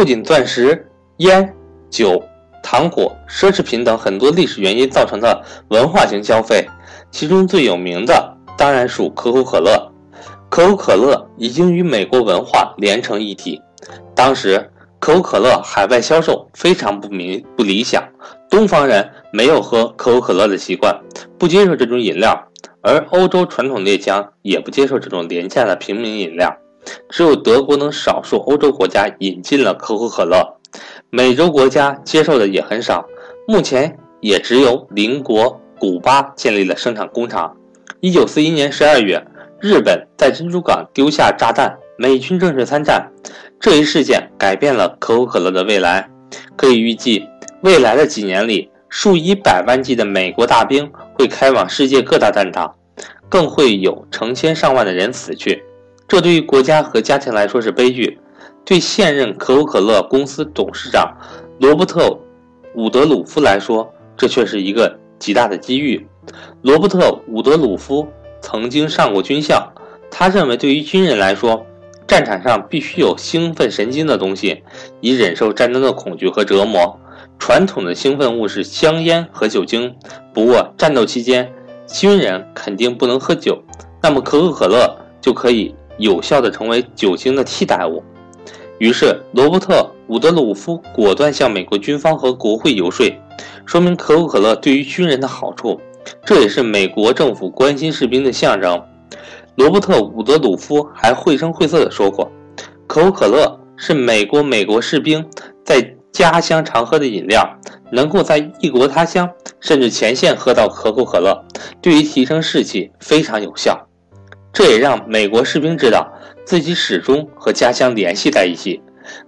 不仅钻石、烟、酒、糖果、奢侈品等很多历史原因造成的文化型消费，其中最有名的当然属可口可乐。可口可乐已经与美国文化连成一体。当时，可口可乐海外销售非常不明不理想，东方人没有喝可口可乐的习惯，不接受这种饮料，而欧洲传统列强也不接受这种廉价的平民饮料。只有德国等少数欧洲国家引进了可口可乐，美洲国家接受的也很少。目前也只有邻国古巴建立了生产工厂。一九四一年十二月，日本在珍珠港丢下炸弹，美军正式参战。这一事件改变了可口可乐的未来。可以预计，未来的几年里，数以百万计的美国大兵会开往世界各大战场，更会有成千上万的人死去。这对于国家和家庭来说是悲剧，对现任可口可乐公司董事长罗伯特·伍德鲁夫来说，这却是一个极大的机遇。罗伯特·伍德鲁夫曾经上过军校，他认为对于军人来说，战场上必须有兴奋神经的东西，以忍受战争的恐惧和折磨。传统的兴奋物是香烟和酒精，不过战斗期间，军人肯定不能喝酒，那么可口可乐就可以。有效的成为酒精的替代物，于是罗伯特·伍德鲁夫果断向美国军方和国会游说，说明可口可乐对于军人的好处，这也是美国政府关心士兵的象征。罗伯特·伍德鲁夫还绘声绘色地说过，可口可乐是美国美国士兵在家乡常喝的饮料，能够在异国他乡甚至前线喝到可口可乐，对于提升士气非常有效。这也让美国士兵知道自己始终和家乡联系在一起。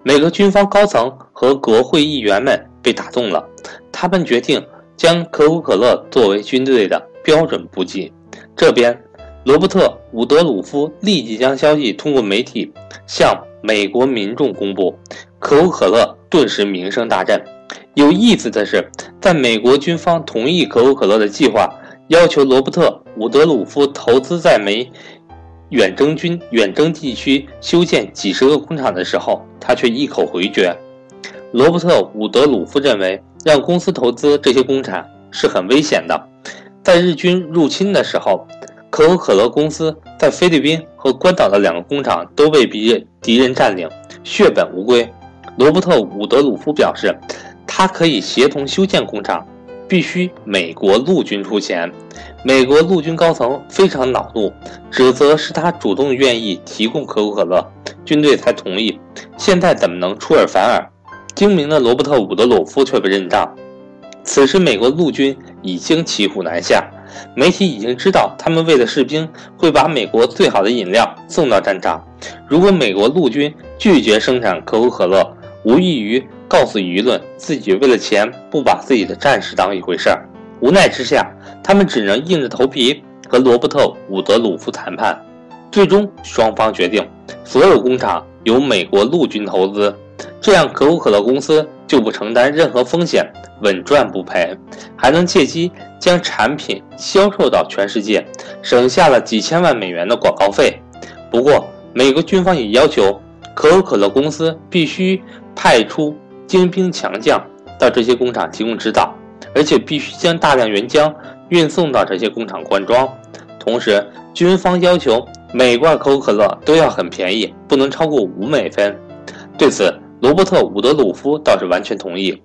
美国军方高层和国会议员们被打动了，他们决定将可口可乐作为军队的标准补给。这边，罗伯特·伍德鲁夫立即将消息通过媒体向美国民众公布，可口可乐顿时名声大振。有意思的是，在美国军方同意可口可乐的计划。要求罗伯特·伍德鲁夫投资在美远征军远征地区修建几十个工厂的时候，他却一口回绝。罗伯特·伍德鲁夫认为，让公司投资这些工厂是很危险的。在日军入侵的时候，可口可乐公司在菲律宾和关岛的两个工厂都被敌人敌人占领，血本无归。罗伯特·伍德鲁夫表示，他可以协同修建工厂。必须美国陆军出钱，美国陆军高层非常恼怒，指责是他主动愿意提供可口可乐，军队才同意。现在怎么能出尔反尔？精明的罗伯特·伍德鲁夫却不认账。此时，美国陆军已经骑虎难下，媒体已经知道他们为了士兵会把美国最好的饮料送到战场。如果美国陆军拒绝生产可口可乐，无异于。告诉舆论，自己为了钱不把自己的战士当一回事儿。无奈之下，他们只能硬着头皮和罗伯特·伍德鲁夫谈判。最终，双方决定所有工厂由美国陆军投资，这样可口可乐公司就不承担任何风险，稳赚不赔，还能借机将产品销售到全世界，省下了几千万美元的广告费。不过，美国军方也要求可口可乐公司必须派出。精兵强将到这些工厂提供指导，而且必须将大量原浆运送到这些工厂灌装。同时，军方要求每罐可口可乐都要很便宜，不能超过五美分。对此，罗伯特·伍德鲁夫倒是完全同意。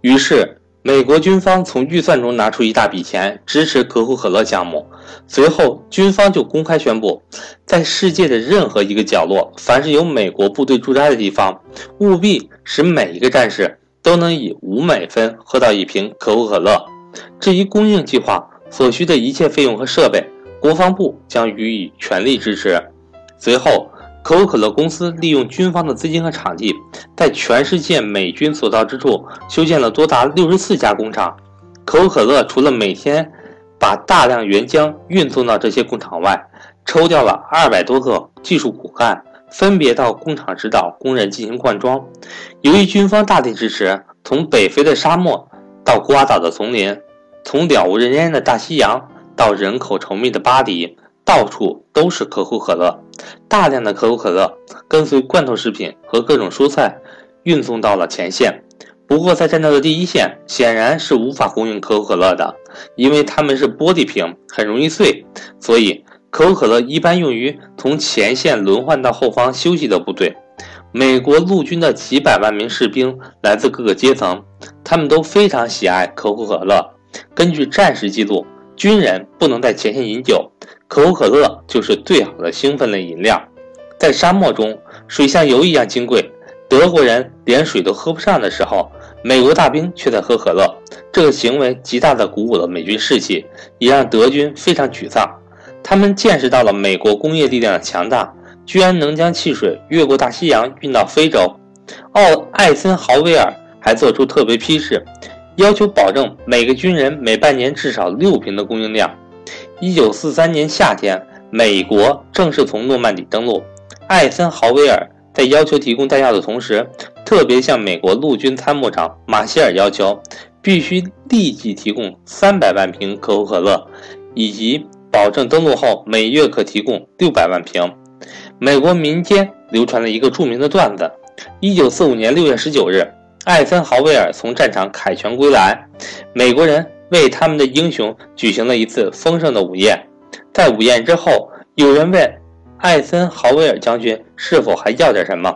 于是，美国军方从预算中拿出一大笔钱支持可口可乐项目。随后，军方就公开宣布，在世界的任何一个角落，凡是有美国部队驻扎的地方，务必使每一个战士都能以五美分喝到一瓶可口可乐。至于供应计划所需的一切费用和设备，国防部将予以全力支持。随后，可口可乐公司利用军方的资金和场地，在全世界美军所到之处修建了多达六十四家工厂。可口可乐除了每天把大量原浆运送到这些工厂外，抽调了二百多个技术骨干，分别到工厂指导工人进行灌装。由于军方大力支持，从北非的沙漠到瓜岛的丛林，从了无人烟的大西洋到人口稠密的巴黎。到处都是可口可乐，大量的可口可乐跟随罐头食品和各种蔬菜运送到了前线。不过，在战斗的第一线，显然是无法供应可口可乐的，因为它们是玻璃瓶，很容易碎。所以，可口可乐一般用于从前线轮换到后方休息的部队。美国陆军的几百万名士兵来自各个阶层，他们都非常喜爱可口可乐。根据战时记录，军人不能在前线饮酒，可口可乐就是最好的兴奋类饮料。在沙漠中，水像油一样金贵，德国人连水都喝不上的时候。美国大兵却在喝可乐，这个行为极大地鼓舞了美军士气，也让德军非常沮丧。他们见识到了美国工业力量的强大，居然能将汽水越过大西洋运到非洲。奥艾森豪威尔还做出特别批示，要求保证每个军人每半年至少六瓶的供应量。一九四三年夏天，美国正式从诺曼底登陆，艾森豪威尔在要求提供弹药的同时。特别向美国陆军参谋长马歇尔要求，必须立即提供三百万瓶可口可乐，以及保证登陆后每月可提供六百万瓶。美国民间流传了一个著名的段子：一九四五年六月十九日，艾森豪威尔从战场凯旋归来，美国人为他们的英雄举行了一次丰盛的午宴。在午宴之后，有人问艾森豪威尔将军是否还要点什么。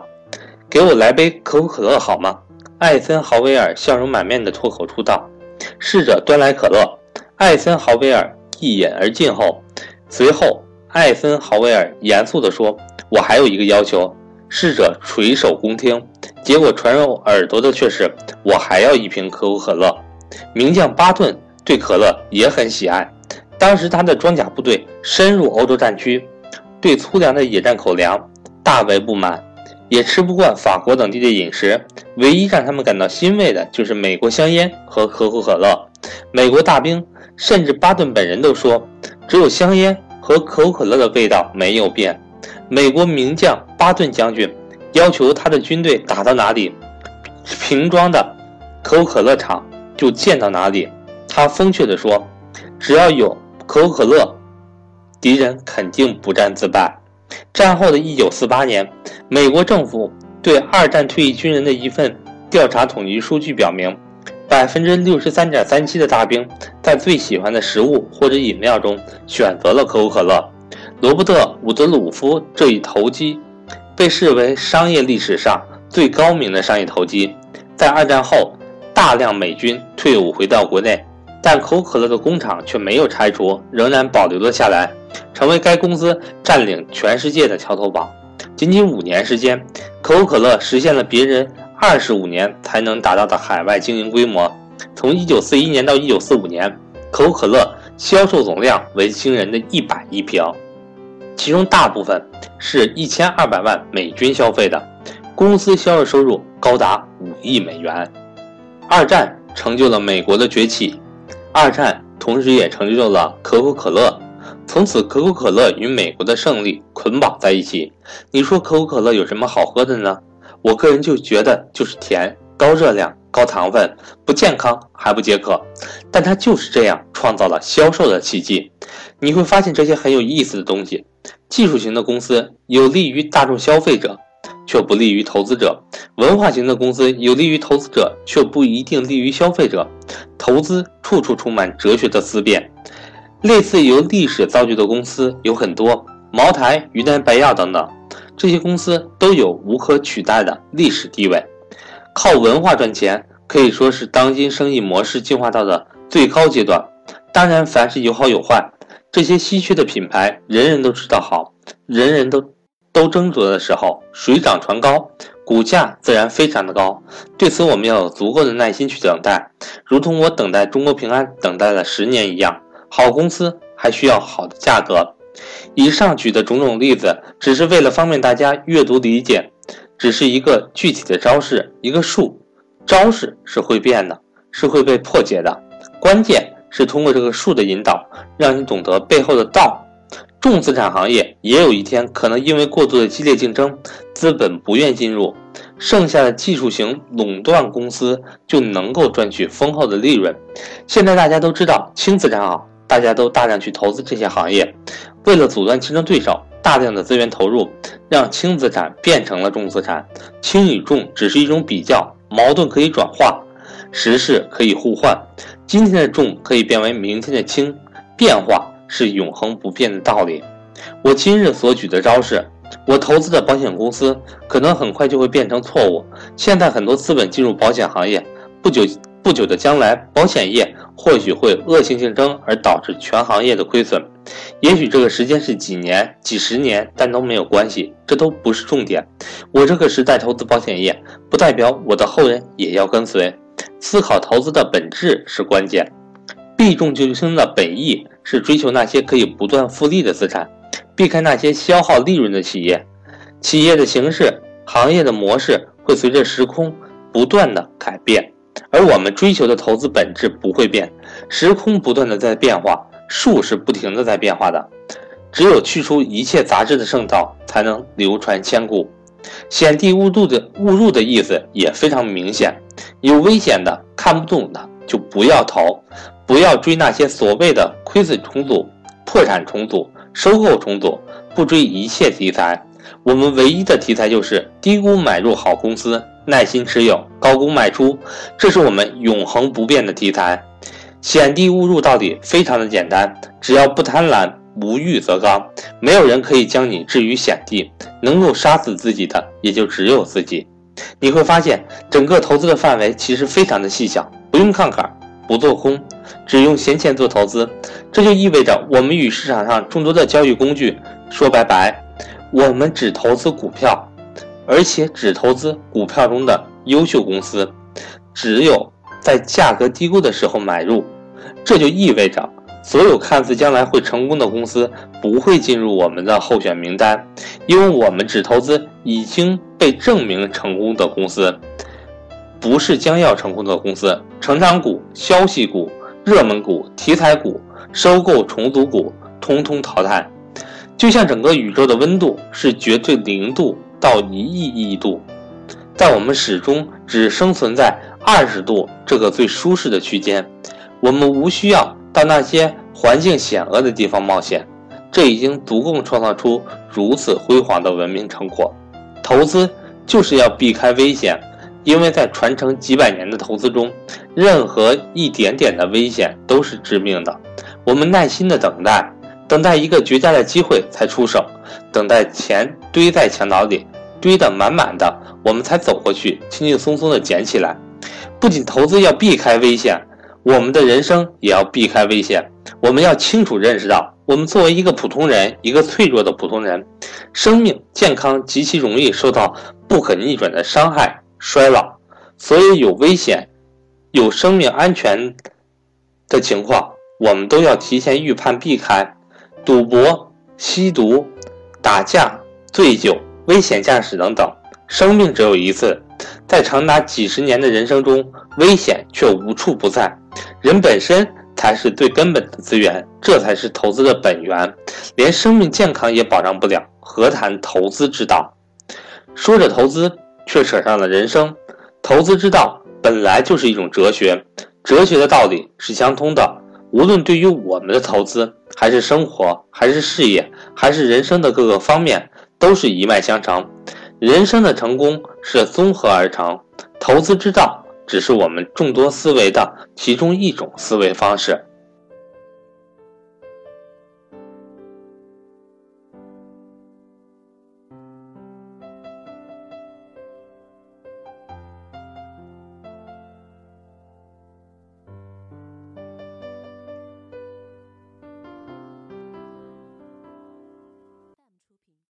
给我来杯可口可乐好吗？艾森豪威尔笑容满面地脱口出道。侍者端来可乐，艾森豪威尔一饮而尽后，随后艾森豪威尔严肃地说：“我还有一个要求。”侍者垂首恭听。结果传入耳朵的却是：“我还要一瓶可口可乐。”名将巴顿对可乐也很喜爱。当时他的装甲部队深入欧洲战区，对粗粮的野战口粮大为不满。也吃不惯法国等地的饮食，唯一让他们感到欣慰的就是美国香烟和可口可乐。美国大兵甚至巴顿本人都说，只有香烟和可口可乐的味道没有变。美国名将巴顿将军要求他的军队打到哪里，瓶装的可口可乐厂就建到哪里。他风趣地说：“只要有可口可乐，敌人肯定不战自败。”战后的一九四八年，美国政府对二战退役军人的一份调查统计数据表明，百分之六十三点三七的大兵在最喜欢的食物或者饮料中选择了可口可乐。罗伯特·伍德鲁夫这一投机被视为商业历史上最高明的商业投机。在二战后，大量美军退伍回到国内，但可口可乐的工厂却没有拆除，仍然保留了下来。成为该公司占领全世界的桥头堡。仅仅五年时间，可口可乐实现了别人二十五年才能达到的海外经营规模。从1941年到1945年，可口可乐销售总量为惊人的一百亿瓶，其中大部分是一千二百万美军消费的，公司销售收入高达五亿美元。二战成就了美国的崛起，二战同时也成就了可口可乐。从此，可口可乐与美国的胜利捆绑在一起。你说可口可乐有什么好喝的呢？我个人就觉得就是甜、高热量、高糖分，不健康还不解渴。但它就是这样创造了销售的奇迹。你会发现这些很有意思的东西。技术型的公司有利于大众消费者，却不利于投资者；文化型的公司有利于投资者，却不一定利于消费者。投资处处充满哲学的思辨。类似由历史造就的公司有很多，茅台、云南白药等等，这些公司都有无可取代的历史地位。靠文化赚钱可以说是当今生意模式进化到的最高阶段。当然，凡事有好有坏，这些稀缺的品牌，人人都知道好，人人都都争夺的时候，水涨船高，股价自然非常的高。对此，我们要有足够的耐心去等待，如同我等待中国平安等待了十年一样。好公司还需要好的价格。以上举的种种例子，只是为了方便大家阅读理解，只是一个具体的招式，一个术。招式是会变的，是会被破解的。关键是通过这个术的引导，让你懂得背后的道。重资产行业也有一天可能因为过度的激烈竞争，资本不愿进入，剩下的技术型垄断公司就能够赚取丰厚的利润。现在大家都知道轻资产好。大家都大量去投资这些行业，为了阻断竞争对手，大量的资源投入，让轻资产变成了重资产。轻与重只是一种比较，矛盾可以转化，时势可以互换。今天的重可以变为明天的轻，变化是永恒不变的道理。我今日所举的招式，我投资的保险公司可能很快就会变成错误。现在很多资本进入保险行业，不久不久的将来，保险业或许会恶性竞争而导致全行业的亏损。也许这个时间是几年、几十年，但都没有关系，这都不是重点。我这个时代投资保险业，不代表我的后人也要跟随。思考投资的本质是关键，避重就轻的本意是追求那些可以不断复利的资产，避开那些消耗利润的企业。企业的形式、行业的模式会随着时空不断的改变，而我们追求的投资本质不会变。时空不断的在变化，术是不停的在变化的。只有去除一切杂质的圣道，才能流传千古。险地误入的误入的意思也非常明显。有危险的、看不懂的就不要投，不要追那些所谓的亏损重组、破产重组、收购重组，不追一切题材。我们唯一的题材就是低估买入好公司，耐心持有，高估卖出，这是我们永恒不变的题材。险地误入到底非常的简单，只要不贪婪，无欲则刚，没有人可以将你置于险地，能够杀死自己的也就只有自己。你会发现，整个投资的范围其实非常的细小，不用看坎，不做空，只用闲钱做投资。这就意味着我们与市场上众多的交易工具说拜拜，我们只投资股票，而且只投资股票中的优秀公司，只有在价格低估的时候买入。这就意味着。所有看似将来会成功的公司不会进入我们的候选名单，因为我们只投资已经被证明成功的公司，不是将要成功的公司。成长股、消息股、热门股、题材股、收购重组股，通通淘汰。就像整个宇宙的温度是绝对零度到一亿亿度，在我们始终只生存在二十度这个最舒适的区间，我们无需要。到那些环境险恶的地方冒险，这已经足够创造出如此辉煌的文明成果。投资就是要避开危险，因为在传承几百年的投资中，任何一点点的危险都是致命的。我们耐心的等待，等待一个绝佳的机会才出手，等待钱堆在墙角里堆得满满的，我们才走过去，轻轻松松的捡起来。不仅投资要避开危险。我们的人生也要避开危险。我们要清楚认识到，我们作为一个普通人，一个脆弱的普通人，生命健康极其容易受到不可逆转的伤害、衰老。所以有危险、有生命安全的情况，我们都要提前预判、避开。赌博、吸毒、打架、醉酒、危险驾驶等等，生命只有一次，在长达几十年的人生中，危险却无处不在。人本身才是最根本的资源，这才是投资的本源。连生命健康也保障不了，何谈投资之道？说着投资，却扯上了人生。投资之道本来就是一种哲学，哲学的道理是相通的。无论对于我们的投资，还是生活，还是事业，还是人生的各个方面，都是一脉相承。人生的成功是综合而成，投资之道。只是我们众多思维的其中一种思维方式。